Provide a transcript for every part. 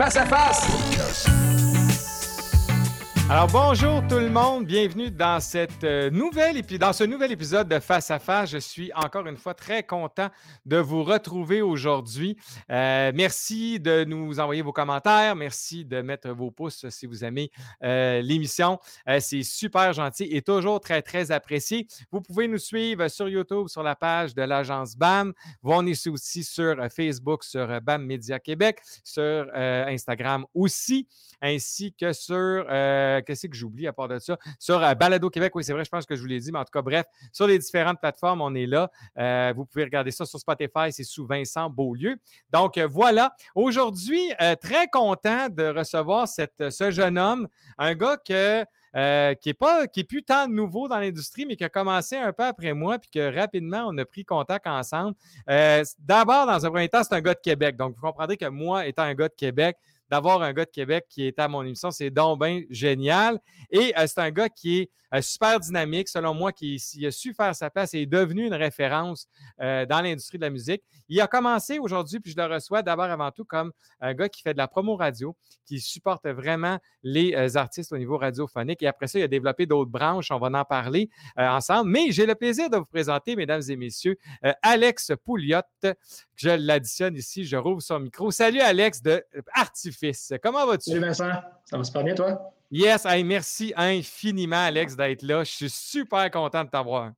Face à face! Alors bonjour tout le monde, bienvenue dans cette euh, nouvelle dans ce nouvel épisode de Face à Face. Je suis encore une fois très content de vous retrouver aujourd'hui. Euh, merci de nous envoyer vos commentaires, merci de mettre vos pouces si vous aimez euh, l'émission. C'est super gentil et toujours très très apprécié. Vous pouvez nous suivre sur YouTube sur la page de l'agence BAM. On est aussi sur Facebook sur BAM Média Québec, sur Instagram aussi, ainsi que sur qu'est-ce que j'oublie à part de ça? Sur euh, Balado Québec, oui, c'est vrai, je pense que je vous l'ai dit, mais en tout cas, bref, sur les différentes plateformes, on est là. Euh, vous pouvez regarder ça sur Spotify, c'est sous Vincent Beaulieu. Donc euh, voilà. Aujourd'hui, très content de recevoir cette, ce jeune homme, un gars que. qui n'est pas qui est plus tant nouveau dans l'industrie, mais qui a commencé un peu après moi, puis que rapidement, on a pris contact ensemble. D'abord, dans un premier temps, c'est un gars de Québec. Donc, vous comprendrez que moi, étant un gars de Québec, d'avoir un gars de Québec qui est à mon émission. C'est donc génial. Et euh, c'est un gars qui est euh, super dynamique, selon moi, qui, a su faire sa place et est devenu une référence euh, dans l'industrie de la musique. Il a commencé aujourd'hui, puis je le reçois d'abord avant tout comme un gars qui fait de la promo radio, qui supporte vraiment les artistes au niveau radiophonique. Et après ça, il a développé d'autres branches. On va en parler ensemble. Mais j'ai le plaisir de vous présenter, mesdames et messieurs, Alex Pouliot. Je l'additionne ici, je rouvre son micro. Salut Alex de Artifice. Comment vas-tu? Salut Vincent, ça va super bien toi? Yes, merci infiniment Alex d'être là. Je suis super content de t'avoir.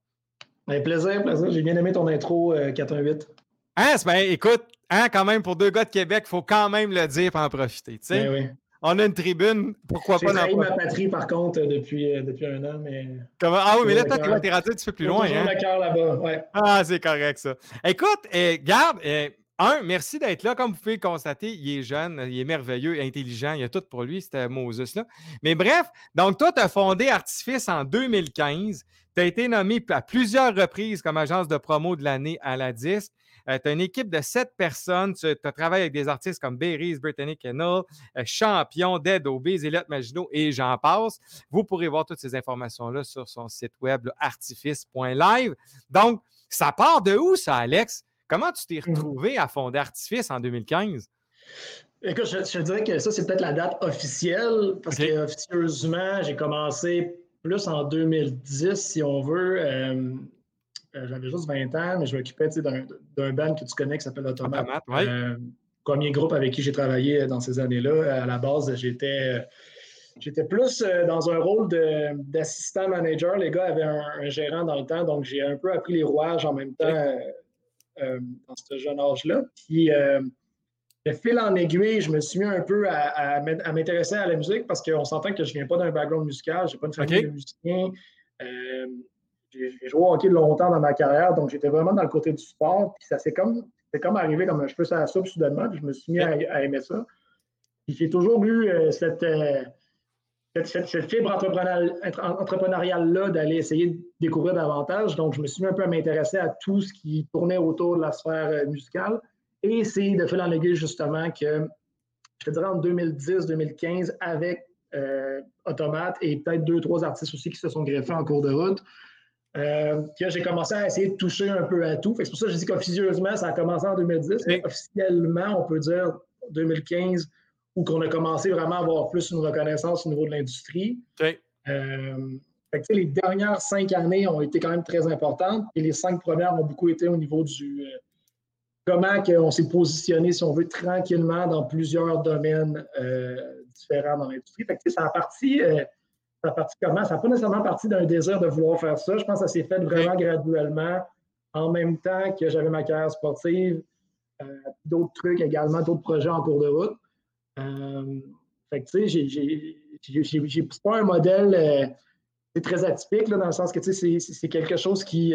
Ben, plaisir, plaisir. J'ai bien aimé ton intro 418. Euh, hein, ben, écoute, hein, quand même, pour deux gars de Québec, il faut quand même le dire pour en profiter. Ben oui. On a une tribune, pourquoi pas J'ai ma patrie, par contre, euh, depuis, euh, depuis un an, mais... Ah oui, mais là, toi, tu es rendu un petit peu plus loin. Hein? là-bas, ouais. Ah, c'est correct, ça. Écoute, eh, garde, eh, un, merci d'être là. Comme vous pouvez le constater, il est jeune, il est merveilleux, intelligent, il y a tout pour lui, c'était Moses-là. Mais bref, donc toi, tu as fondé Artifice en 2015. Tu as été nommé à plusieurs reprises comme agence de promo de l'année à la disque. Euh, tu as une équipe de sept personnes. Tu as travaillé avec des artistes comme Berries, Brittany Kennel, euh, Champion, Dead Obese, Elliot Maginot et j'en passe. Vous pourrez voir toutes ces informations-là sur son site web artifice.live. Donc, ça part de où, ça, Alex? Comment tu t'es mmh. retrouvé à fonder Artifice en 2015? Écoute, je, dirais que ça, c'est peut-être la date officielle, parce que officieusement, j'ai commencé plus en 2010, si on veut. Euh, j'avais juste 20 ans, mais je m'occupais d'un band que tu connais qui s'appelle Automate. Automate euh, premier groupe avec qui j'ai travaillé dans ces années-là. À la base, j'étais. J'étais plus dans un rôle d'assistant manager. Les gars avaient un, gérant dans le temps, donc j'ai un peu appris les rouages en même temps dans ce jeune âge-là. Puis, de fil en aiguille, je me suis mis un peu à, m'intéresser à la musique parce qu'on s'entend que je ne viens pas d'un background musical, je n'ai pas une famille de musiciens. J'ai joué au hockey longtemps dans ma carrière, donc j'étais vraiment dans le côté du sport. Puis ça s'est comme, comme arrivé comme un cheveu sur la soupe soudainement, puis je me suis mis à, aimer ça. Puis j'ai toujours eu euh, euh, cette, cette, fibre entrepreneuriale-là d'aller essayer de découvrir davantage. Donc, je me suis mis un peu à m'intéresser à tout ce qui tournait autour de la sphère euh, musicale. Et c'est de fil en aiguille, justement, que je te dirais en 2010-2015, avec Automate et peut-être deux, trois artistes aussi qui se sont greffés en cours de route, euh, j'ai commencé à essayer de toucher un peu à tout. C'est pour ça que je dis qu'officieusement, ça a commencé en 2010. Officiellement, on peut dire 2015, où qu'on a commencé vraiment à avoir plus une reconnaissance au niveau de l'industrie. Euh, les dernières cinq années ont été quand même très importantes et les cinq premières ont beaucoup été au niveau du euh, comment on s'est positionné, si on veut, tranquillement dans plusieurs domaines différents dans l'industrie. Ça a parti ça parti comment? Ça n'a pas nécessairement parti d'un désir de vouloir faire ça. Je pense que ça s'est fait vraiment graduellement, en même temps que j'avais ma carrière sportive, euh, d'autres trucs également, d'autres projets en cours de route. Euh, fait que, tu sais, j'ai pas un modèle euh, très atypique, là, dans le sens que, tu sais, c'est quelque chose qui,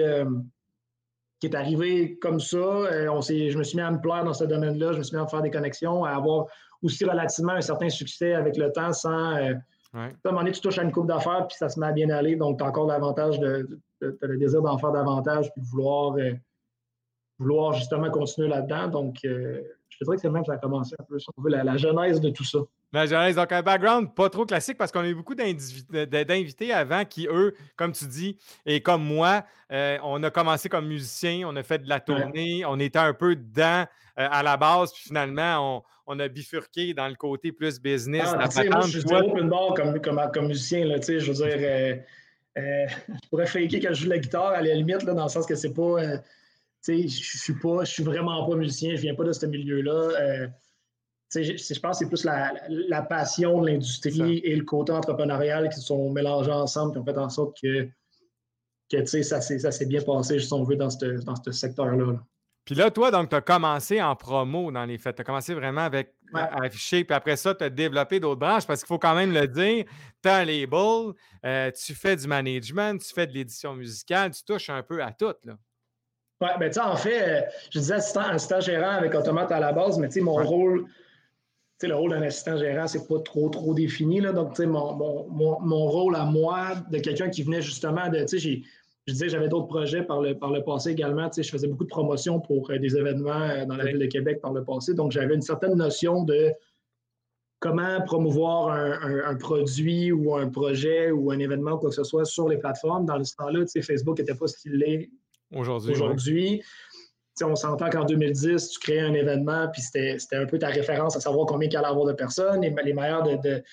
qui est arrivé comme ça. on je me suis mis à me plaire dans ce domaine-là, je me suis mis à faire des connexions, à avoir aussi relativement un certain succès avec le temps sans à un moment donné, tu touches à une coupe d'affaires, puis ça se met à bien aller. Donc, tu as encore l'avantage de, le désir d'en faire davantage, puis de vouloir, euh, vouloir justement continuer là-dedans. Donc, euh, je dirais que c'est même que ça a commencé un peu, si on veut, la, genèse de tout ça. Genèse, donc un background pas trop classique parce qu'on a eu beaucoup d'invités avant qui, eux, comme tu dis, et comme moi, euh, on a commencé comme musicien, on a fait de la tournée, on était un peu dedans euh, à la base, puis finalement, on, a bifurqué dans le côté plus business. Ah, moi, je suis open bar comme, comme, comme musicien, là, je veux dire, euh, je pourrais faker quand je joue la guitare à la limite, là, dans le sens que c'est pas je suis pas, je suis vraiment pas musicien, je viens pas de ce milieu-là. Je, je pense que c'est plus la, passion de l'industrie et le côté entrepreneurial qui sont mélangés ensemble qui ont fait en sorte que, que ça s'est bien passé, si on veut, dans ce dans secteur-là. Puis là, toi, donc, tu as commencé en promo dans les fêtes. Tu as commencé vraiment avec afficher, puis après ça, tu as développé d'autres branches parce qu'il faut quand même le dire. Tu as un label, euh, tu fais du management, tu fais de l'édition musicale, tu touches un peu à tout. Là. Oui, ben, tu sais, en fait, euh, je disais assistant, assistant, gérant avec Automate à la base, mais tu sais, mon rôle, le rôle d'un assistant gérant, c'est pas trop, trop défini, là. Donc, mon, mon, mon, rôle à moi, de quelqu'un qui venait justement de, je disais, j'avais d'autres projets par le, par le passé également. Je faisais beaucoup de promotions pour euh, des événements euh, dans la ville de Québec par le passé. Donc, j'avais une certaine notion de comment promouvoir un, un, produit ou un projet ou un événement ou quoi que ce soit sur les plateformes. Dans ce temps-là, Facebook n'était pas ce qu'il est Aujourd'hui. Aujourd'hui. On s'entend qu'en 2010, tu crées un événement, puis c'était un peu ta référence à savoir combien il y allait avoir de personnes. Et les manières de,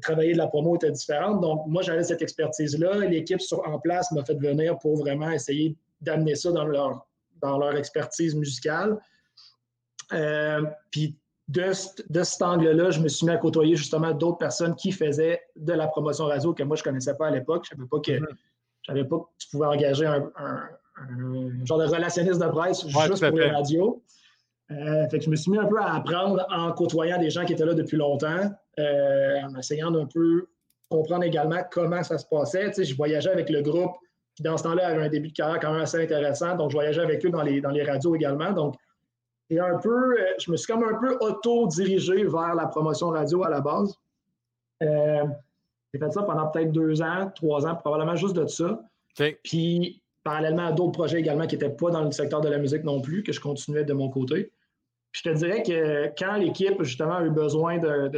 travailler de la promo étaient différentes. Donc, moi, j'avais cette expertise-là. L'équipe en place m'a fait venir pour vraiment essayer d'amener ça dans leur, dans leur expertise musicale. Euh, puis de, de, cet angle-là, je me suis mis à côtoyer justement d'autres personnes qui faisaient de la promotion radio que moi, je ne connaissais pas à l'époque. Je ne savais pas que, mm-hmm. pas que tu pouvais engager un, un genre de relationniste de presse juste pour les radios. Euh, fait que je me suis mis un peu à apprendre en côtoyant des gens qui étaient là depuis longtemps, euh, en essayant d'un peu comprendre également comment ça se passait. Tu sais, je voyageais avec le groupe qui, dans ce temps-là, avait un début de carrière quand même assez intéressant. Donc, je voyageais avec eux dans les, dans les radios également. Donc, et un peu, euh, je me suis comme un peu auto-dirigé vers la promotion radio à la base. j'ai fait ça pendant peut-être deux ans, trois ans, probablement juste de ça. Puis, parallèlement à d'autres projets également qui n'étaient pas dans le secteur de la musique non plus, que je continuais de mon côté. Puis je te dirais que quand l'équipe, justement, a eu besoin d'un.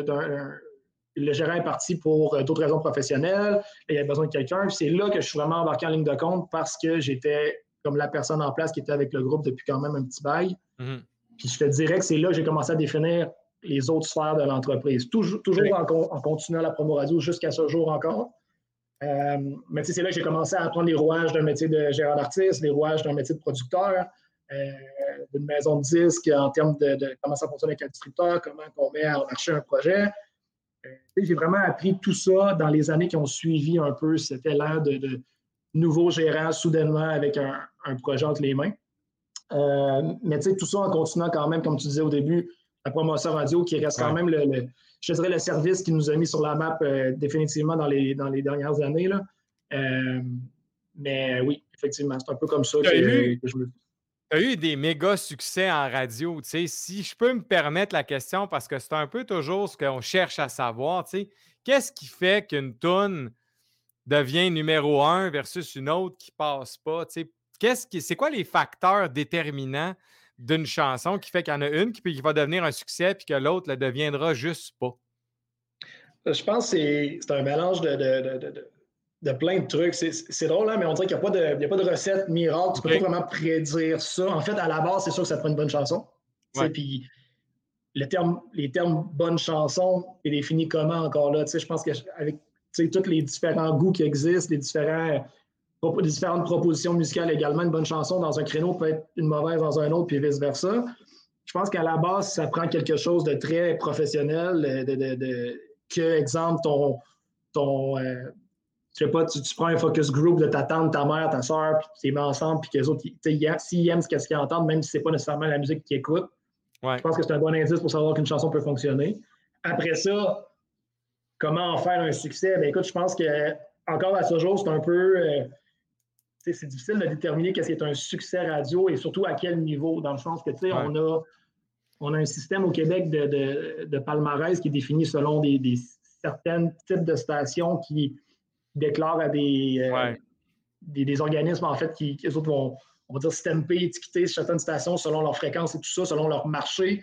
Le gérant est parti pour euh, d'autres raisons professionnelles, il y avait besoin de quelqu'un. C'est là que je suis vraiment embarqué en ligne de compte parce que j'étais comme la personne en place qui était avec le groupe depuis quand même un petit bail. Mm-hmm. Puis je te dirais que c'est là que j'ai commencé à définir les autres sphères de l'entreprise. Toujours, toujours en, en, continuant la promo radio jusqu'à ce jour encore. Euh, mais c'est là que j'ai commencé à apprendre les rouages d'un métier de gérant d'artiste, les rouages d'un métier de producteur, euh, d'une maison de disques en termes de, comment ça fonctionne avec un distributeur, comment on met à marcher un projet. Euh, j'ai vraiment appris tout ça dans les années qui ont suivi un peu cet élan de, de nouveaux gérants soudainement avec un, projet entre les mains. mais tout ça en continuant quand même, comme tu disais au début, la promotion radio qui reste quand même le je dirais, le service qui nous a mis sur la map euh, définitivement dans les, dans les dernières années. Là. Euh, mais oui, effectivement, c'est un peu comme ça que, je me tu as eu des méga succès en radio. Si je peux me permettre la question, parce que c'est un peu toujours ce qu'on cherche à savoir, qu'est-ce qui fait qu'une toune devient numéro un versus une autre qui passe pas? Qu'est-ce qui, c'est quoi les facteurs déterminants d'une chanson qui fait qu'il y en a une qui, va devenir un succès puis que l'autre ne deviendra juste pas? Euh, je pense que c'est un mélange de, de, plein de trucs. C'est drôle, hein, mais on dirait qu'il n'y a, a, pas de recette miracle. Tu ne peux pas vraiment prédire ça. En fait, à la base, c'est sûr que ça te prend une bonne chanson. Puis le terme, les termes bonne chanson est défini comment encore là? Je pense qu'avec tous les différents goûts qui existent, les différents différentes propositions musicales également. Une bonne chanson dans un créneau peut être une mauvaise dans un autre, puis vice-versa. Je pense qu'à la base, ça prend quelque chose de très professionnel, de, que, exemple, ton, ton euh, je sais pas, tu, prends un focus group de ta tante, ta mère, ta soeur, puis tu les mets ensemble, puis que les autres, s'ils aiment ce qu'ils entendent, même si c'est pas nécessairement la musique qu'ils écoutent, je pense que c'est un bon indice pour savoir qu'une chanson peut fonctionner. Après ça, comment en faire un succès? Ben écoute, je pense que encore à ce jour, c'est un peu. Euh, c'est difficile de déterminer qu'est-ce qui est un succès radio et surtout à quel niveau, dans le sens que, tu sais, on, a, on a un système au Québec de, de, palmarès qui est défini selon des, des, certains types de stations qui déclarent à des, euh, des, organismes, en fait, qui, autres vont, on va dire, stamper, étiqueter certaines stations selon leur fréquence et tout ça, selon leur marché.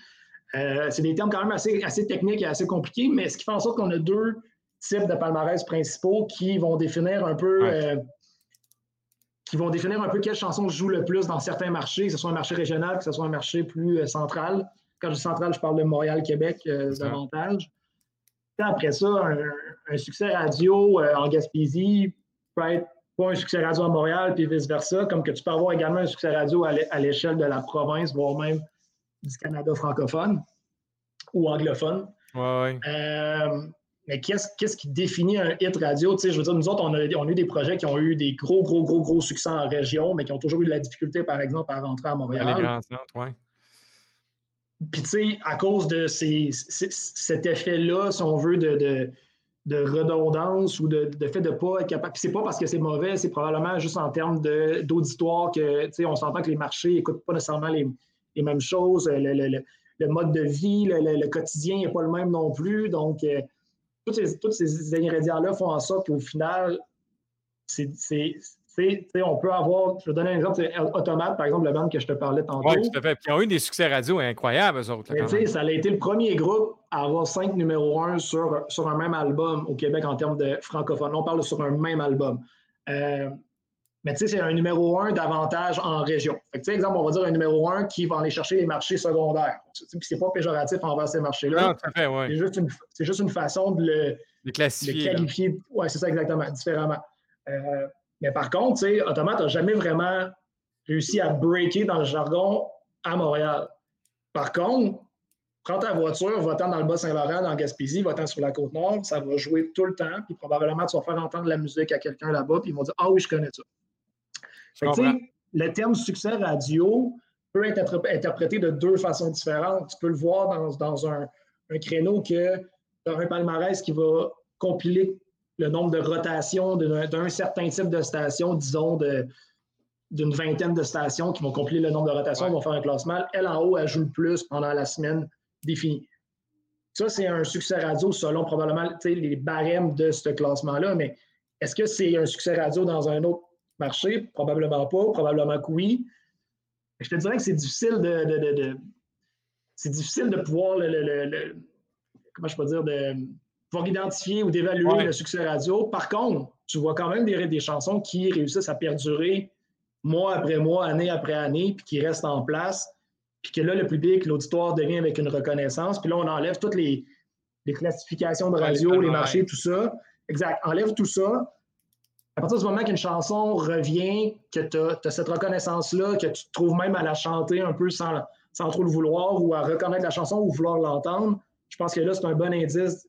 Euh, c'est des termes quand même assez, assez techniques et assez compliqués, mais ce qui fait en sorte qu'on a deux types de palmarès principaux qui vont définir un peu. Euh, qui vont définir un peu quelle chanson joue le plus dans certains marchés, que ce soit un marché régional, que ce soit un marché plus euh, central. Quand je dis central, je parle de Montréal-Québec davantage. Après ça, un, succès radio en Gaspésie peut être pas un succès radio à Montréal, puis vice-versa, comme que tu peux avoir également un succès radio à l'échelle de la province, voire même du Canada francophone ou anglophone. Ouais, euh, mais qu'est-ce, qui définit un hit radio? je veux dire, nous autres, on a, on a, eu des projets qui ont eu des gros, gros, gros, gros succès en région, mais qui ont toujours eu de la difficulté, par exemple, à rentrer à Montréal. Les grands centres, ouais. Puis, tu sais, à cause de ces, cet effet-là, si on veut, de, de, redondance ou de, fait de ne pas être capable. Puis, c'est pas parce que c'est mauvais, c'est probablement juste en termes d'auditoire que, tu sais, on s'entend que les marchés n'écoutent pas nécessairement les, les mêmes choses, le, mode de vie, le, quotidien n'est pas le même non plus. Donc, euh, tous, ces, ingrédients-là font en sorte qu'au final, c'est, on peut avoir, je vais donner un exemple, c'est Automate, par exemple, le band que je te parlais tantôt. Oui, tout à fait. Puis ils ont eu des succès radio incroyables, eux autres. ça a été le premier groupe à avoir cinq numéros un sur, sur un même album au Québec en termes de francophone. On parle sur un même album. Euh, mais tu sais, c'est un numéro un davantage en région. Fait que, exemple, on va dire un numéro un qui va aller chercher les marchés secondaires. c'est pas péjoratif envers ces marchés-là. Non, tout à fait, oui. C'est juste, une, juste une façon de le, de classifier, qualifier. Oui, c'est ça exactement, différemment. Euh, mais par contre, tu sais, Automate n'a jamais vraiment réussi à breaker dans le jargon à Montréal. Par contre, prends ta voiture, va-t'en dans le Bas-Saint-Laurent, dans Gaspésie, va-t'en sur la Côte-Nord, ça va jouer tout le temps, puis probablement tu vas faire entendre la musique à quelqu'un là-bas, puis ils vont dire Ah oui, je connais ça le terme succès radio peut être interprété de deux façons différentes. Tu peux le voir dans, un, créneau que dans un palmarès qui va compiler le nombre de rotations d'un certain type de station, disons d'une vingtaine de stations qui vont compiler le nombre de rotations, vont faire un classement. Elle en haut, elle joue le plus pendant la semaine définie. Ça, c'est un succès radio selon probablement les barèmes de ce classement-là, mais est-ce que c'est un succès radio dans un autre marché? Probablement pas, probablement que oui. Je te dirais que c'est difficile de, c'est difficile de pouvoir le, comment je peux dire de pouvoir identifier ou d'évaluer le succès radio. Par contre, tu vois quand même des, des chansons qui réussissent à perdurer mois après mois, année après année, puis qui restent en place, puis que là, le public, l'auditoire devient avec une reconnaissance, puis là, on enlève toutes les, les classifications de radio, les marchés, tout ça. Exact. Enlève tout ça, à partir du moment qu'une chanson revient, que tu as, cette reconnaissance-là, que tu te trouves même à la chanter un peu sans, sans trop le vouloir ou à reconnaître la chanson ou vouloir l'entendre, je pense que là, c'est un bon indice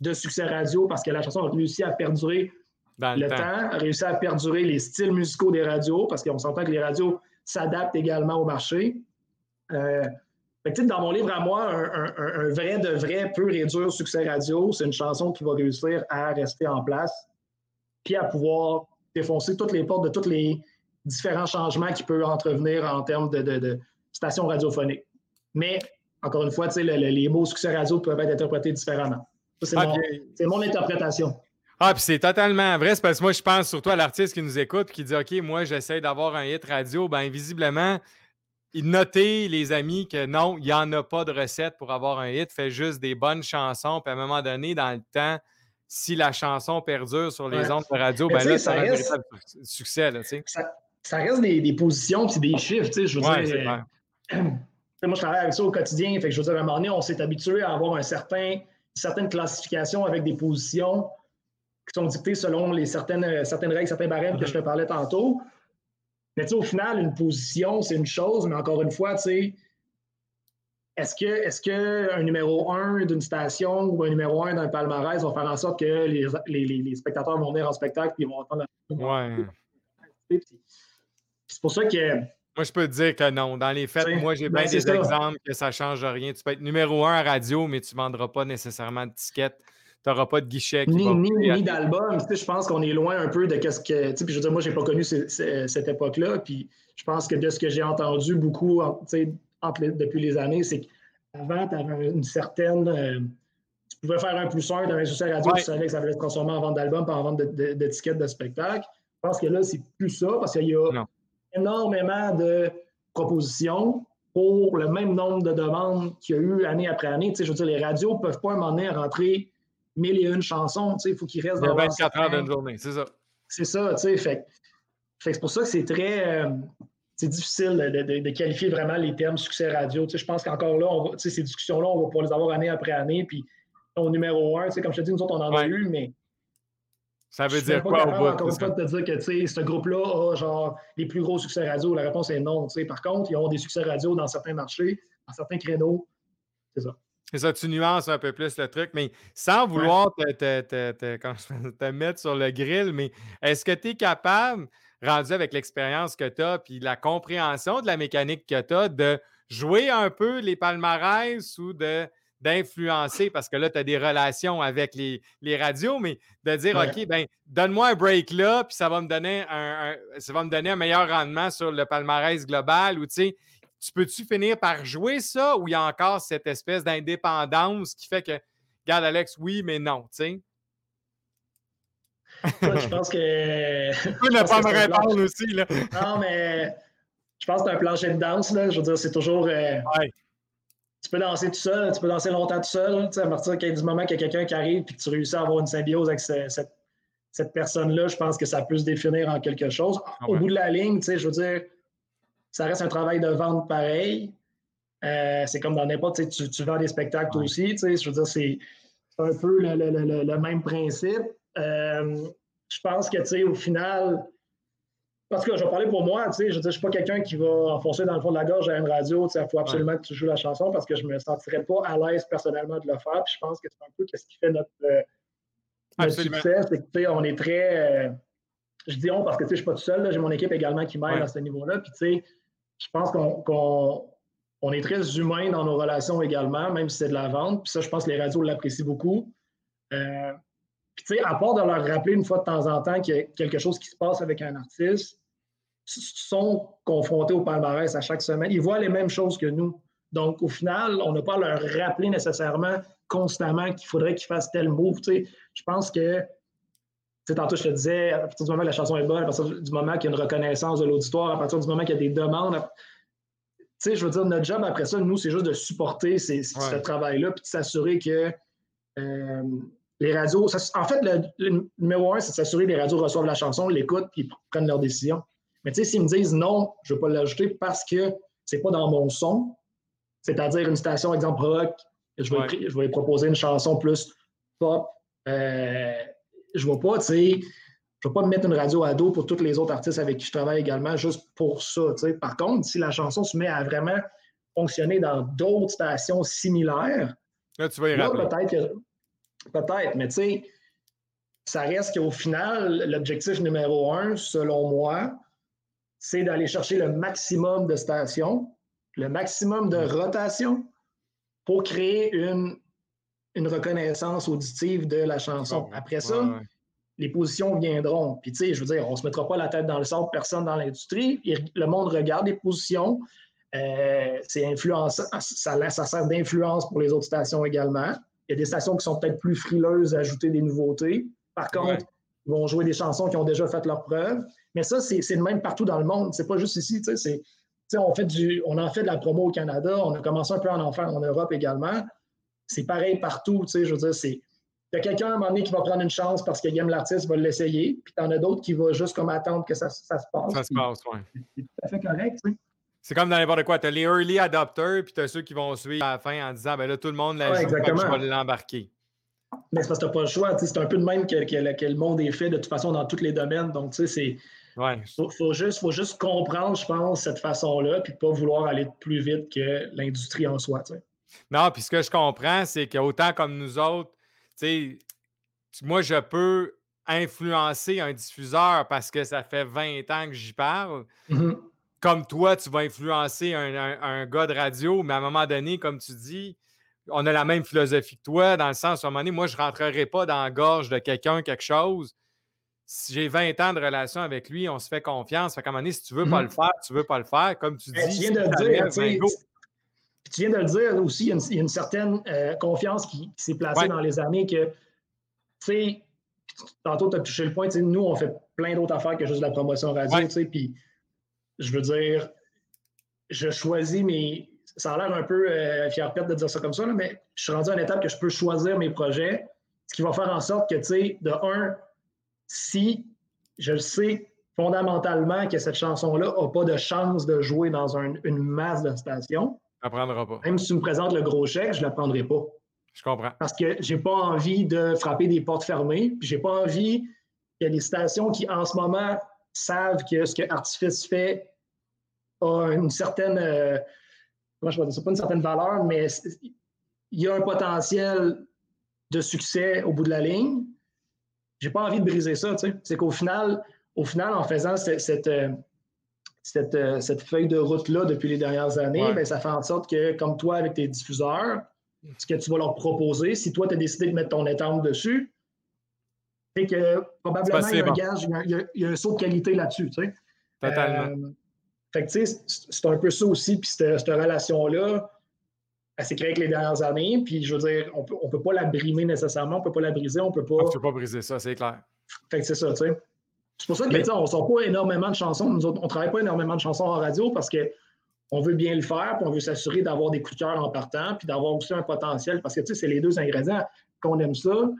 de succès radio parce que la chanson a réussi à perdurer le, temps. a réussi à perdurer les styles musicaux des radios parce qu'on s'entend que les radios s'adaptent également au marché. Euh, dans mon livre à moi, un, un, vrai de vrai pur et dur succès radio, c'est une chanson qui va réussir à rester en place puis à pouvoir défoncer toutes les portes de tous les différents changements qui peuvent entrevenir en termes de, stations radiophoniques. Mais, encore une fois, les mots succès radio peuvent être interprétés différemment. c'est, ah, mon, interprétation. Ah, puis c'est totalement vrai. C'est parce que moi, je pense surtout à l'artiste qui nous écoute qui dit OK, moi, j'essaie d'avoir un hit radio. Bien, visiblement, notez, les amis, que non, il n'y en a pas de recette pour avoir un hit. Fait juste des bonnes chansons. Puis à un moment donné, dans le temps, si la chanson perdure sur les ondes de radio, ben là, ça reste un véritable succès. Là, ça, reste des, positions et des chiffres. Je veux dire, euh, moi, je travaille avec ça au quotidien. Fait que je veux dire, à un moment donné, on s'est habitué à avoir un certain, une certaine classification avec des positions qui sont dictées selon les certaines, certaines règles, certains barèmes que je te mm-hmm. parlais tantôt. Mais au final, une position, c'est une chose, mais encore une fois, tu sais, est-ce que est-ce qu'un numéro 1 d'une station ou un numéro 1 d'un palmarès va faire en sorte que les, les, les spectateurs vont venir en spectacle et vont entendre la Ouais. C'est pour ça que. Moi, je peux te dire que non. Dans les faits, moi, j'ai bien ben, des exemples que ça ne change rien. Tu peux être numéro 1 à radio, mais tu ne vendras pas nécessairement de tickets. Tu n'auras pas de guichet. Qui ni, va... ni, ni d'album. Je pense qu'on est loin un peu de ce que. Puis je veux dire, moi, je n'ai pas connu cette époque-là. Puis je pense que de ce que j'ai entendu beaucoup, depuis les années, c'est qu'avant, tu avais une certaine. Euh, tu pouvais faire un plus un, tu avais un succès radio, tu savais que ça allait se transformer en vente d'albums, pas en vente d'étiquettes de, spectacle. Je pense que là, c'est plus ça parce qu'il y a énormément de propositions, pour le même nombre de demandes qu'il y a eu année après année. Tu sais, je veux dire, les radios ne peuvent pas à un moment donné rentrer mille et une chansons. Tu sais, il faut qu'ils restent dans 24 heures d'une journée, c'est ça. C'est ça, tu sais. Fait, c'est pour ça que c'est très. Euh, c'est difficile de, qualifier vraiment les termes succès radio. Tu sais, je pense qu'encore là, on ces discussions-là, on va pouvoir les avoir année après année. Puis au numéro un, tu sais, comme je te dis, nous autres, on en a eu, mais ça veut dire quoi au bout? Encore une fois, de te dire que ce groupe-là a genre les plus gros succès radio. La réponse est non. Par contre, ils ont des succès radio dans certains marchés, dans certains créneaux. C'est ça. C'est ça, tu nuances un peu plus le truc, mais sans vouloir te, mettre sur le grill, mais est-ce que tu es capable, rendu avec l'expérience que tu as, puis la compréhension de la mécanique que tu as, de jouer un peu les palmarès ou de d'influencer, parce que là, tu as des relations avec les, radios, mais de dire, OK, ben donne-moi un break là, puis ça va me donner un, ça va me donner un meilleur rendement sur le palmarès global, ou tu sais, tu peux-tu finir par jouer ça, ou il y a encore cette espèce d'indépendance qui fait que, regarde Alex, oui, mais non, tu sais? Je pense que. Tu peux ne pas me répondre aussi, là. Non, mais je pense que c'est un plancher de danse, là. Je veux dire, c'est toujours. Euh, tu peux danser tout seul, tu peux danser longtemps tout seul. À partir du moment qu'il y a quelqu'un qui arrive et que tu réussis à avoir une symbiose avec cette, personne-là, je pense que ça peut se définir en quelque chose. Ah Au bout de la ligne, je veux dire, ça reste un travail de vente pareil. Euh, c'est comme dans n'importe, tu, tu vends des spectacles aussi. Je veux dire, c'est un peu le, même principe. Euh, je pense que, au final, parce que je vais parler pour moi, tu sais, je ne suis pas quelqu'un qui va enfoncer dans le fond de la gorge à une radio, il faut absolument que tu joues la chanson parce que je ne me sentirais pas à l'aise personnellement de le faire. Puis je pense que c'est un peu ce qui fait notre, euh, succès, c'est que on est très. Euh, je dis on parce que je ne suis pas tout seul, j'ai mon équipe également qui m'aide à ce niveau-là. Puis tu sais, je pense qu'on on est très humain dans nos relations également, même si c'est de la vente. Puis ça, je pense que les radios l'apprécient beaucoup. Euh, puis, tu sais, à part de leur rappeler une fois de temps en temps qu'il y a quelque chose qui se passe avec un artiste, sont confrontés au palmarès à chaque semaine. Ils voient les mêmes choses que nous. Donc, au final, on n'a pas à leur rappeler nécessairement constamment qu'il faudrait qu'ils fassent tel move. Tu sais, je pense que, tu sais, tantôt, je te disais, à partir du moment que la chanson est bonne, à partir du moment qu'il y a une reconnaissance de l'auditoire, à partir du moment qu'il y a des demandes, tu sais, je veux dire, notre job après ça, nous, c'est juste de supporter ce travail-là, puis de s'assurer que euh, les radios. en fait, le, numéro un, c'est de s'assurer que les radios reçoivent la chanson, l'écoutent, puis prennent leur décision. Mais tu sais, s'ils me disent non, je ne veux pas l'ajouter parce que c'est pas dans mon son, c'est-à-dire une station, exemple rock, je vais, je vais proposer une chanson plus pop, euh, je ne vais pas, tu sais, je vais pas me mettre une radio à dos pour tous les autres artistes avec qui je travaille également, juste pour ça. Par contre, si la chanson se met à vraiment fonctionner dans d'autres stations similaires, là, tu vas y peut-être que Peut-être, mais tu sais, ça reste qu'au final, l'objectif numéro un, selon moi, c'est d'aller chercher le maximum de stations, le maximum de rotation pour créer une, une reconnaissance auditive de la chanson. Après ça, les positions viendront. Puis, tu sais, je veux dire, on ne se mettra pas la tête dans le sable, personne dans l'industrie. Le monde regarde les positions. Euh, c'est influençant, ça, ça sert d'influence pour les autres stations également. Il y a des stations qui sont peut-être plus frileuses à ajouter des nouveautés. Par contre, ils vont jouer des chansons qui ont déjà fait leur preuve. Mais ça, c'est le même partout dans le monde. C'est pas juste ici. On, fait du, on en fait de la promo au Canada. On a commencé un peu à en faire en Europe également. C'est pareil partout. Je veux dire, c'est. Il y a quelqu'un à un moment donné qui va prendre une chance parce qu'il aime l'artiste, va l'essayer. Puis tu en as d'autres qui vont juste comme attendre que ça, ça se passe. Ça se passe, oui. C'est tout à fait correct. sais. C'est comme dans n'importe quoi. Tu as les early adopters, puis tu as ceux qui vont suivre à la fin en disant ben là, tout le monde l'a ouais, je vais l'embarquer. Mais c'est parce que tu n'as pas le choix. C'est un peu de même que, le monde est fait de toute façon dans tous les domaines. Donc, tu sais, c'est. Ouais. Faut, juste, faut juste comprendre, je pense, cette façon-là, puis pas vouloir aller plus vite que l'industrie en soi. Non, puis ce que je comprends, c'est qu'autant comme nous autres, tu sais, moi, je peux influencer un diffuseur parce que ça fait 20 ans que j'y parle. Mm-hmm comme toi, tu vas influencer un, gars de radio, mais à un moment donné, comme tu dis, on a la même philosophie que toi, dans le sens, à un moment donné, moi, je ne rentrerai pas dans la gorge de quelqu'un, quelque chose. Si j'ai 20 ans de relation avec lui, on se fait confiance. Fait qu'à un moment donné, si tu ne veux pas le faire, tu ne veux pas le faire. Comme tu dis. Tu viens de le dire, tu viens de le dire aussi, il y a une, certaine euh, confiance qui, s'est placée dans les années que, tu sais, tantôt, tu as touché le point, nous, on fait plein d'autres affaires que juste la promotion radio, tu sais, puis je veux dire, je choisis mes, ça a l'air un peu euh, fier de dire ça comme ça, mais je suis rendu à une étape que je peux choisir mes projets, ce qui va faire en sorte que, tu sais, de un, si je le sais fondamentalement que cette chanson-là n'a pas de chance de jouer dans une masse de stations, ne prendra pas. Même si tu me présentes le gros chèque, je ne la prendrai pas. Je comprends. Parce que je n'ai pas envie de frapper des portes fermées, puis j'ai pas envie qu'il y ait des stations qui, en ce moment, savent que ce que Artifice fait a une certaine. Euh, comment je vais dire ça? Pas une certaine valeur, mais il y a un potentiel de succès au bout de la ligne. J'ai pas envie de briser ça. C'est qu'au final, au final, en faisant cette, euh, euh, cette, feuille de route-là depuis les dernières années, ben, ça fait en sorte que, comme toi, avec tes diffuseurs, ce que tu vas leur proposer, si toi, tu as décidé de mettre ton étampe dessus, c'est que probablement, il y a un gage, il y a, un saut de qualité là-dessus. Totalement. Euh, fait que, tu sais, c'est un peu ça aussi, puis cette, cette relation-là, elle s'est créée avec les dernières années, puis je veux dire, on peut, ne peut pas la brimer nécessairement, on ne peut pas la briser, on peut pas... Ah, tu peux pas briser ça, c'est clair. Fait que c'est ça, tu sais. C'est pour ça que, on ne sort pas énormément de chansons. Nous on ne travaille pas énormément de chansons en radio parce qu'on veut bien le faire, puis on veut s'assurer d'avoir des coups de cœur en partant, puis d'avoir aussi un potentiel. Parce que, tu sais, c'est les deux ingrédients. Qu'on aime ça,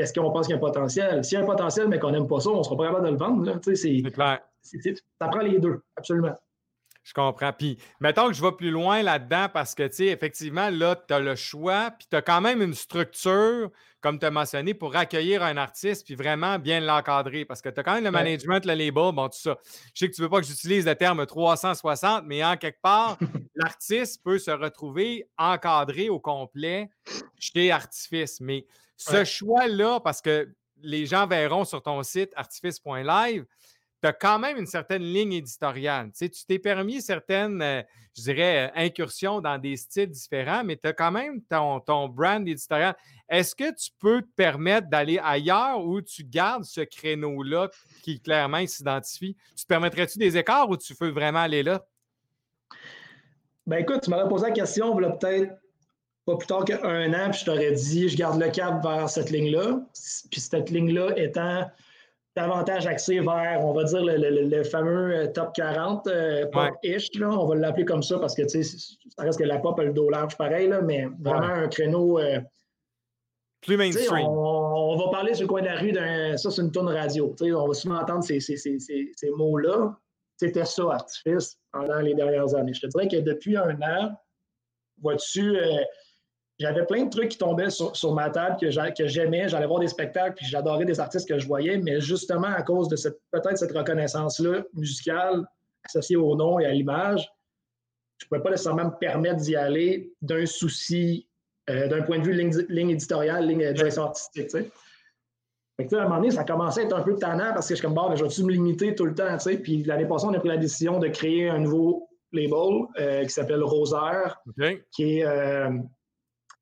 est-ce qu'on pense qu'il y a un potentiel? S'il y a un potentiel, mais qu'on n'aime pas ça, on ne sera pas capable de le vendre. C'est clair. Ça prend les deux, absolument. Je comprends. Puis, mettons que je vais plus loin là-dedans parce que, tu sais, effectivement, là, tu as le choix, puis tu as quand même une structure, comme tu as mentionné, pour accueillir un artiste, puis vraiment bien l'encadrer parce que tu as quand même le management, le label, bon, tout ça. Je sais que tu ne veux pas que j'utilise le terme 360, mais en quelque part, l'artiste peut se retrouver encadré au complet chez Artifice. Mais ce choix-là, parce que les gens verront sur ton site artifice.live, tu as quand même une certaine ligne éditoriale. Tu t'es permis certaines, euh, je dirais, euh, incursions dans des styles différents, mais tu as quand même ton, ton brand éditorial. Est-ce que tu peux te permettre d'aller ailleurs ou tu gardes ce créneau-là qui clairement s'identifie? Tu te permettrais-tu des écarts ou tu veux vraiment aller là? Ben écoute, tu m'avais posé la question, il peut-être pas plus tard qu'un an, puis je t'aurais dit, je garde le cap vers cette ligne-là. Puis cette ligne-là étant davantage axé vers, on va dire, le, fameux euh, top 40 euh, pop-ish. On va l'appeler comme ça parce que ça reste que la pop a le dos large pareil, là, mais vraiment un créneau. Euh, Plus mainstream. On, va parler sur le coin de la rue d'un. Ça, c'est une tonne radio. on va souvent entendre ces, ces, ces, ces mots-là. C'était ça, artifice, pendant les dernières années. Je te dirais que depuis un an, vois-tu j'avais plein de trucs qui tombaient sur, ma table que j'aimais. J'allais voir des spectacles, puis j'adorais des artistes que je voyais, mais justement à cause de cette peut-être cette reconnaissance-là musicale associée au nom et à l'image, je ne pouvais pas nécessairement me permettre d'y aller d'un souci, euh, d'un point de vue ligne, éditoriale, ligne de direction artistique. Fait que, à un moment donné, ça commençait à être un peu tannant parce que je suis comme, bon, ben, je vais-tu me limiter tout le temps? Puis l'année passée, on a pris la décision de créer un nouveau label euh, qui s'appelle Rosaire, qui est. Euh,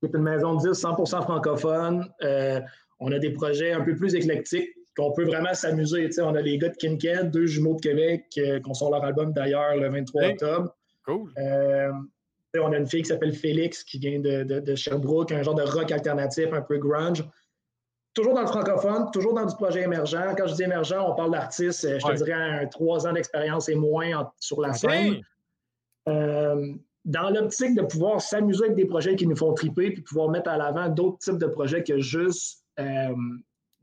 c'est une maison de 10 100% francophone. Euh, on a des projets un peu plus éclectiques qu'on peut vraiment s'amuser. on a les gars de Kinken, deux jumeaux de Québec, euh, qui ont sorti leur album d'ailleurs le 23 octobre. Cool. Euh, on a une fille qui s'appelle Félix, qui vient de, Sherbrooke, un genre de rock alternatif, un peu grunge. Toujours dans le francophone, toujours dans du projet émergent. Quand je dis émergent, on parle d'artistes, je te dirais un trois ans d'expérience et moins sur la scène dans l'optique de pouvoir s'amuser avec des projets qui nous font triper, puis pouvoir mettre à l'avant d'autres types de projets que juste euh,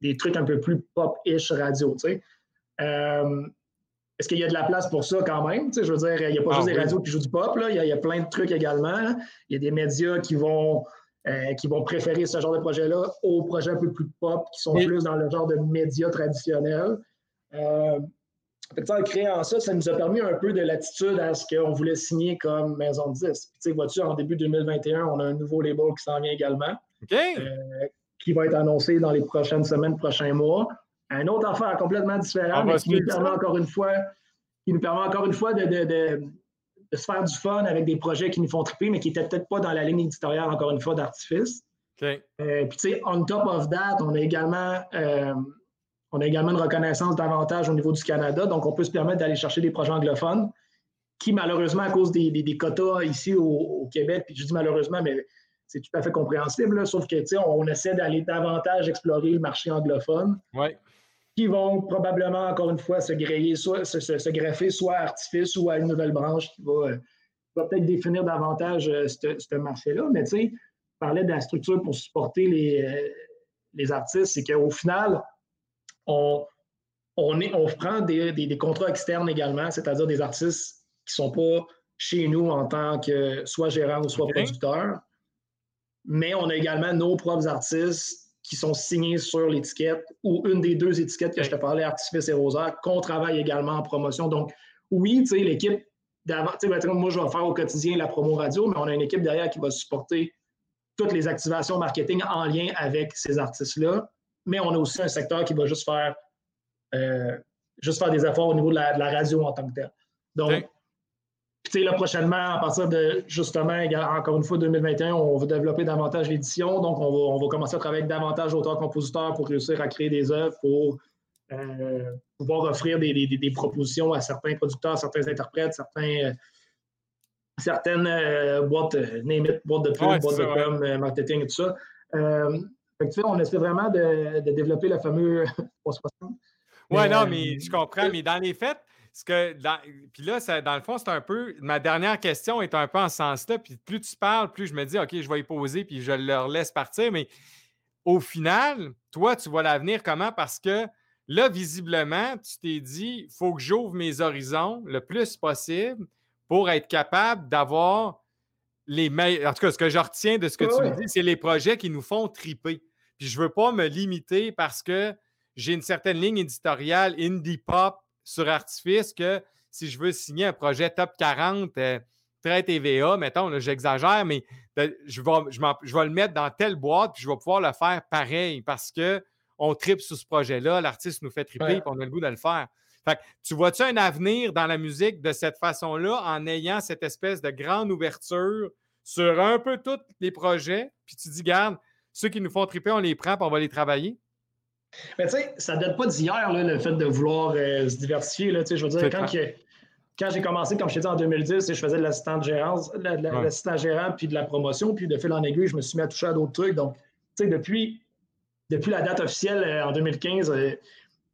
des trucs un peu plus pop-ish radio. Euh, est-ce qu'il y a de la place pour ça quand même? je veux dire, il n'y a pas ah juste des radios qui jouent du pop, là. Il, y a, plein de trucs également. Il y a des médias qui vont, euh, qui vont préférer ce genre de projet-là aux projets un peu plus pop, qui sont plus dans le genre de médias traditionnels en créant ça, ça nous a permis un peu de latitude à ce qu'on voulait signer comme maison de 10. Tu vois-tu, en début 2021, on a un nouveau label qui s'en vient également, euh, qui va être annoncé dans les prochaines semaines, prochains mois. Un autre affaire complètement différent, mais qui nous permet encore une fois, qui nous permet encore une fois de, se faire du fun avec des projets qui nous font triper, mais qui n'étaient peut-être pas dans la ligne éditoriale, encore une fois, d'artifice. Euh, puis, tu sais, on top of that, on a également euh, on a également une reconnaissance davantage au niveau du Canada, donc on peut se permettre d'aller chercher des projets anglophones qui, malheureusement, à cause des, quotas ici au, Québec, puis je dis malheureusement, mais c'est tout à fait compréhensible, sauf que, on essaie d'aller davantage explorer le marché anglophone. Qui vont probablement, encore une fois, se, greffer soit à Artifice ou à une nouvelle branche qui va, va peut-être définir davantage euh, ce marché-là. Mais tu sais, parlais de la structure pour supporter les, euh, les artistes, c'est qu'au final, on, on, est, on prend des, des, contrats externes également, c'est-à-dire des artistes qui ne sont pas chez nous en tant que soit gérant ou soit producteur. Mais on a également nos propres artistes qui sont signés sur l'étiquette ou une des deux étiquettes que je te parlais, Artifice et Rosaire, qu'on travaille également en promotion. Donc, oui, tu sais, l'équipe d'avant, tu sais, moi, je vais faire au quotidien la promo radio, mais on a une équipe derrière qui va supporter toutes les activations marketing en lien avec ces artistes-là. Mais on a aussi un secteur qui va juste faire, euh, juste faire des efforts au niveau de la, radio en tant que tel. Donc, tu sais, là, prochainement, à partir de, justement, encore une fois, 2021, on va développer davantage l'édition. Donc, on va, commencer à travailler avec davantage d'auteurs-compositeurs pour réussir à créer des œuvres, pour euh, pouvoir offrir des, propositions à certains producteurs, certains interprètes, certains, euh, certaines boîtes, name it, boîtes de pub, boîtes de com, marketing et tout ça. Fait on essaie vraiment de, de développer le fameux 360. Oui, non, mais je comprends. Mais dans les faits, ce que puis là, ça, dans le fond, c'est un peu. Ma dernière question est un peu en ce sens-là. Puis plus tu parles, plus je me dis, OK, je vais y poser, puis je leur laisse partir. Mais au final, toi, tu vois l'avenir comment? Parce que là, visiblement, tu t'es dit, il faut que j'ouvre mes horizons le plus possible pour être capable d'avoir les meilleurs. En tout cas, ce que je retiens de ce que tu me dis, c'est les projets qui nous font triper. Puis je ne veux pas me limiter parce que j'ai une certaine ligne éditoriale indie pop sur Artifice que si je veux signer un projet top 40, euh, très TVA, mettons, j'exagère, mais je, vais, je, vais le mettre dans telle boîte, puis je vais pouvoir le faire pareil parce qu'on tripe sur ce projet-là, l'artiste nous fait triper, et on a le goût de le faire. Fait tu vois-tu un avenir dans la musique de cette façon-là en ayant cette espèce de grande ouverture sur un peu tous les projets, puis tu dis, garde, ceux qui nous font triper, on les prend, puis on va les travailler? Mais tu sais, ça date pas d'hier, le fait de vouloir euh, se diversifier. Là, je veux dire, quand, quand j'ai commencé, comme je t'ai dit en 2010, je faisais de l'assistant gérant, l'assistant gérant puis de la promotion, puis de fil en aiguille, je me suis mis à toucher à d'autres trucs. Donc, tu sais, depuis, depuis la date officielle euh, en 2015, euh,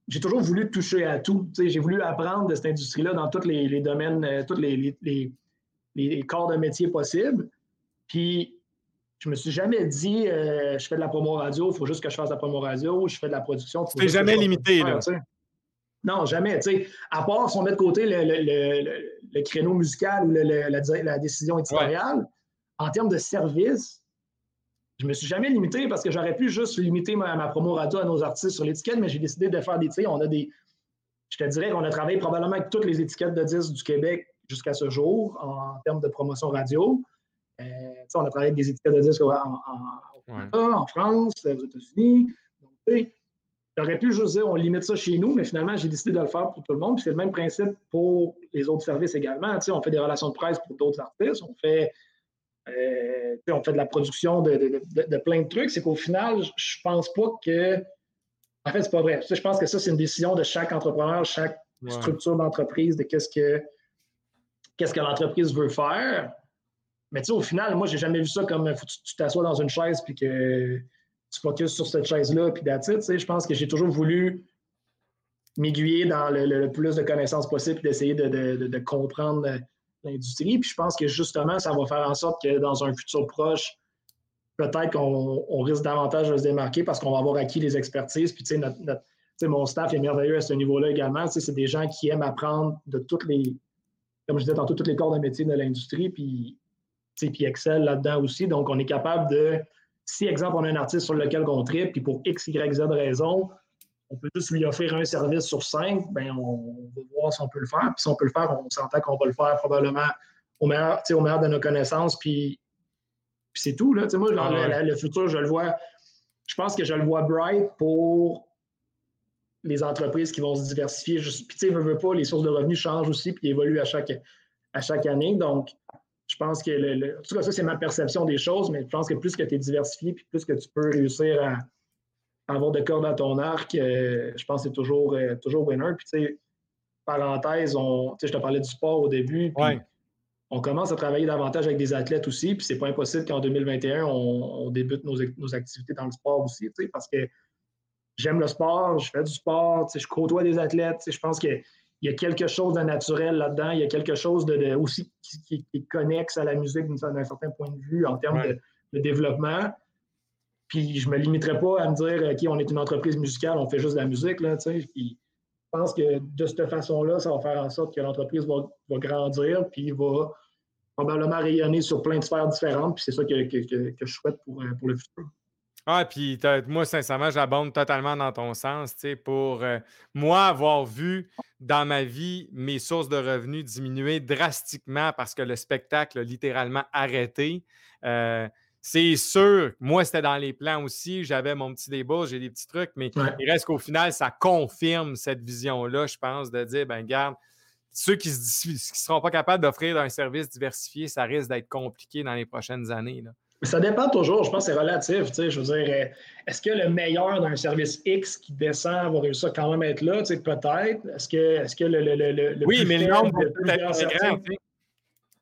j'ai toujours voulu toucher à tout. J'ai voulu apprendre de cette industrie-là dans tous les, domaines, tous les, les, les, corps de métier possibles. Puis, je me suis jamais dit, euh, je fais de la promo radio, il faut juste que je fasse de la promo radio, je fais de la production. Tu jamais limité, là. Non, jamais. à part si on met de côté le, créneau musical ou la, décision éditoriale, en termes de service, je me suis jamais limité parce que j'aurais pu juste limiter ma, promo radio à nos artistes sur l'étiquette, mais j'ai décidé de faire des. On a des. Je te dirais qu'on a travaillé probablement avec toutes les étiquettes de disques du Québec jusqu'à ce jour en termes de promotion radio. Euh, on a travaillé avec des étiquettes de disques en, en, en France, aux États-Unis. J'aurais pu juste dire on limite ça chez nous, mais finalement, j'ai décidé de le faire pour tout le monde. c'est le même principe pour les autres services également. on fait des relations de presse pour d'autres artistes, on fait, euh, on fait de la production de, plein de trucs. C'est qu'au final, je pense pas que. En fait, c'est pas vrai. Je pense que ça, c'est une décision de chaque entrepreneur, chaque structure d'entreprise, de qu'est-ce que qu'est-ce que l'entreprise veut faire. Mais tu sais, au final, moi, j'ai jamais vu ça comme faut que tu t'assois dans une chaise puis que tu focuses sur cette chaise-là, puis that's it, Je pense que j'ai toujours voulu m'aiguiller dans le, plus de connaissances possible et d'essayer de, comprendre l'industrie. Puis je pense que justement, ça va faire en sorte que dans un futur proche, peut-être qu'on risque davantage de se démarquer parce qu'on va avoir acquis les expertises. Puis tu sais, mon staff est merveilleux à ce niveau-là également. c'est des gens qui aiment apprendre de toutes les, comme je disais tantôt, tous les corps de métier de l'industrie. Puis puis Excel là-dedans aussi. Donc, on est capable de, si, exemple, on a un artiste sur lequel on tripe, puis pour X, Y, Z raison, on peut juste lui offrir un service sur cinq, ben on va voir si on peut le faire. Puis si on peut le faire, on s'entend qu'on va le faire probablement au meilleur, au meilleur de nos connaissances. Puis, c'est tout. Là. Moi, ah le, futur, je le vois. Je pense que je le vois bright pour les entreprises qui vont se diversifier. Puis, tu sais, veux, pas, les sources de revenus changent aussi puis évoluent à chaque, à chaque année. Donc, je pense que, le, en tout cas, ça, c'est ma perception des choses, mais je pense que plus que tu es diversifié, puis plus que tu peux réussir à, avoir de cordes à ton arc, euh, je pense que c'est toujours, euh, toujours winner. Puis, tu sais, parenthèse, on, je te parlais du sport au début. Puis On commence à travailler davantage avec des athlètes aussi, puis c'est pas impossible qu'en 2021, on, débute nos, nos, activités dans le sport aussi, parce que j'aime le sport, je fais du sport, je côtoie des athlètes, je pense que il y a quelque chose de naturel là-dedans. Il y a quelque chose de, aussi qui, est connexe à la musique d'un certain point de vue en termes de, développement. Puis je me limiterai pas à me dire, OK, on est une entreprise musicale, on fait juste de la musique. Là, puis je pense que de cette façon-là, ça va faire en sorte que l'entreprise va, grandir, puis va probablement rayonner sur plein de sphères différentes. Puis c'est ça que, je souhaite pour, pour le futur. Ah, puis moi, sincèrement, j'abonde totalement dans ton sens. Pour euh, moi, avoir vu dans ma vie mes sources de revenus diminuer drastiquement parce que le spectacle a littéralement arrêté. Euh, c'est sûr, moi, c'était dans les plans aussi. J'avais mon petit débat, j'ai des petits trucs, mais il reste qu'au final, ça confirme cette vision-là, je pense, de dire, ben garde, ceux qui ne seront pas capables d'offrir un service diversifié, ça risque d'être compliqué dans les prochaines années. Là. Ça dépend toujours. Je pense que c'est relatif. Je veux dire, euh, est-ce que le meilleur d'un service X qui descend va réussir quand même être là? Peut-être. Est-ce que, est que le, le, le, Oui, mais le nombre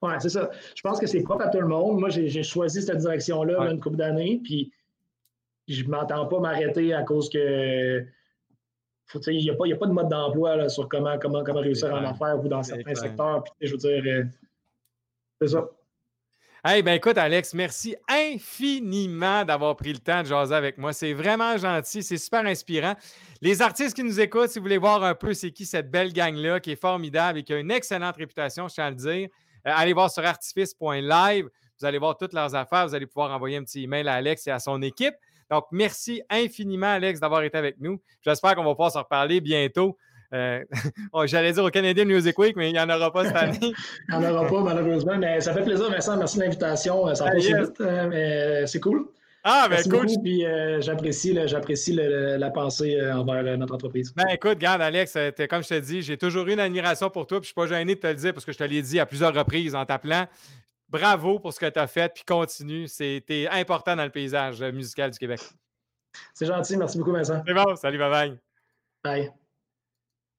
Oui, c'est ça. Je pense que c'est propre à tout le monde. Moi, j'ai choisi cette direction-là une couple d'années, puis je ne m'entends pas m'arrêter à cause que. Il n'y a, a, pas de mode d'emploi sur comment, comment, comment réussir en affaires ou dans certains secteurs. Puis, je veux dire, euh, c'est ça. Hey, ben écoute, Alex, merci infiniment d'avoir pris le temps de jaser avec moi. C'est vraiment gentil, c'est super inspirant. Les artistes qui nous écoutent, si vous voulez voir un peu c'est qui cette belle gang-là qui est formidable et qui a une excellente réputation, je tiens à le dire, allez voir sur artifice.live. Vous allez voir toutes leurs affaires. Vous allez pouvoir envoyer un petit email à Alex et à son équipe. Donc, merci infiniment, Alex, d'avoir été avec nous. J'espère qu'on va pouvoir se reparler bientôt. Euh, oh, j'allais dire au Canadian Music Week, mais il n'y en aura pas cette année. il n'y en aura pas, malheureusement. Mais ça fait plaisir, Vincent. Merci de l'invitation. Ça va pas vite, euh, mais c'est cool. Ah, ben écoute. puis euh, j'apprécie, j'apprécie la pensée envers notre entreprise. Ben écoute, regarde, Alex, comme je te dis, j'ai toujours eu une admiration pour toi, puis je ne suis pas gêné de te le dire parce que je te l'ai dit à plusieurs reprises en t'appelant. Bravo pour ce que tu as fait, puis continue. C'était important dans le paysage musical du Québec. C'est gentil. Merci beaucoup, Vincent. C'est bon. Salut, bye bye. Bye.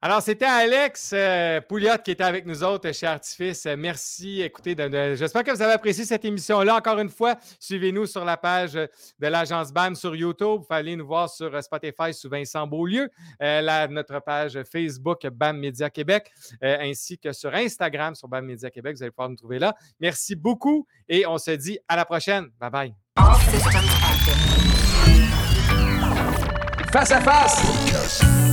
Alors, c'était Alex euh, Pouliot qui était avec nous autres chez Artifice. merci. Écoutez, j'espère que vous avez apprécié cette émission-là. Encore une fois, suivez-nous sur la page de l'agence BAM sur YouTube. Vous aller nous voir sur euh, Spotify sous Vincent Beaulieu, euh, notre page Facebook BAM Média Québec, ainsi que sur Instagram sur BAM Média Québec. Vous allez pouvoir nous trouver là. Merci beaucoup et on se dit à la prochaine. Bye bye. Face à face.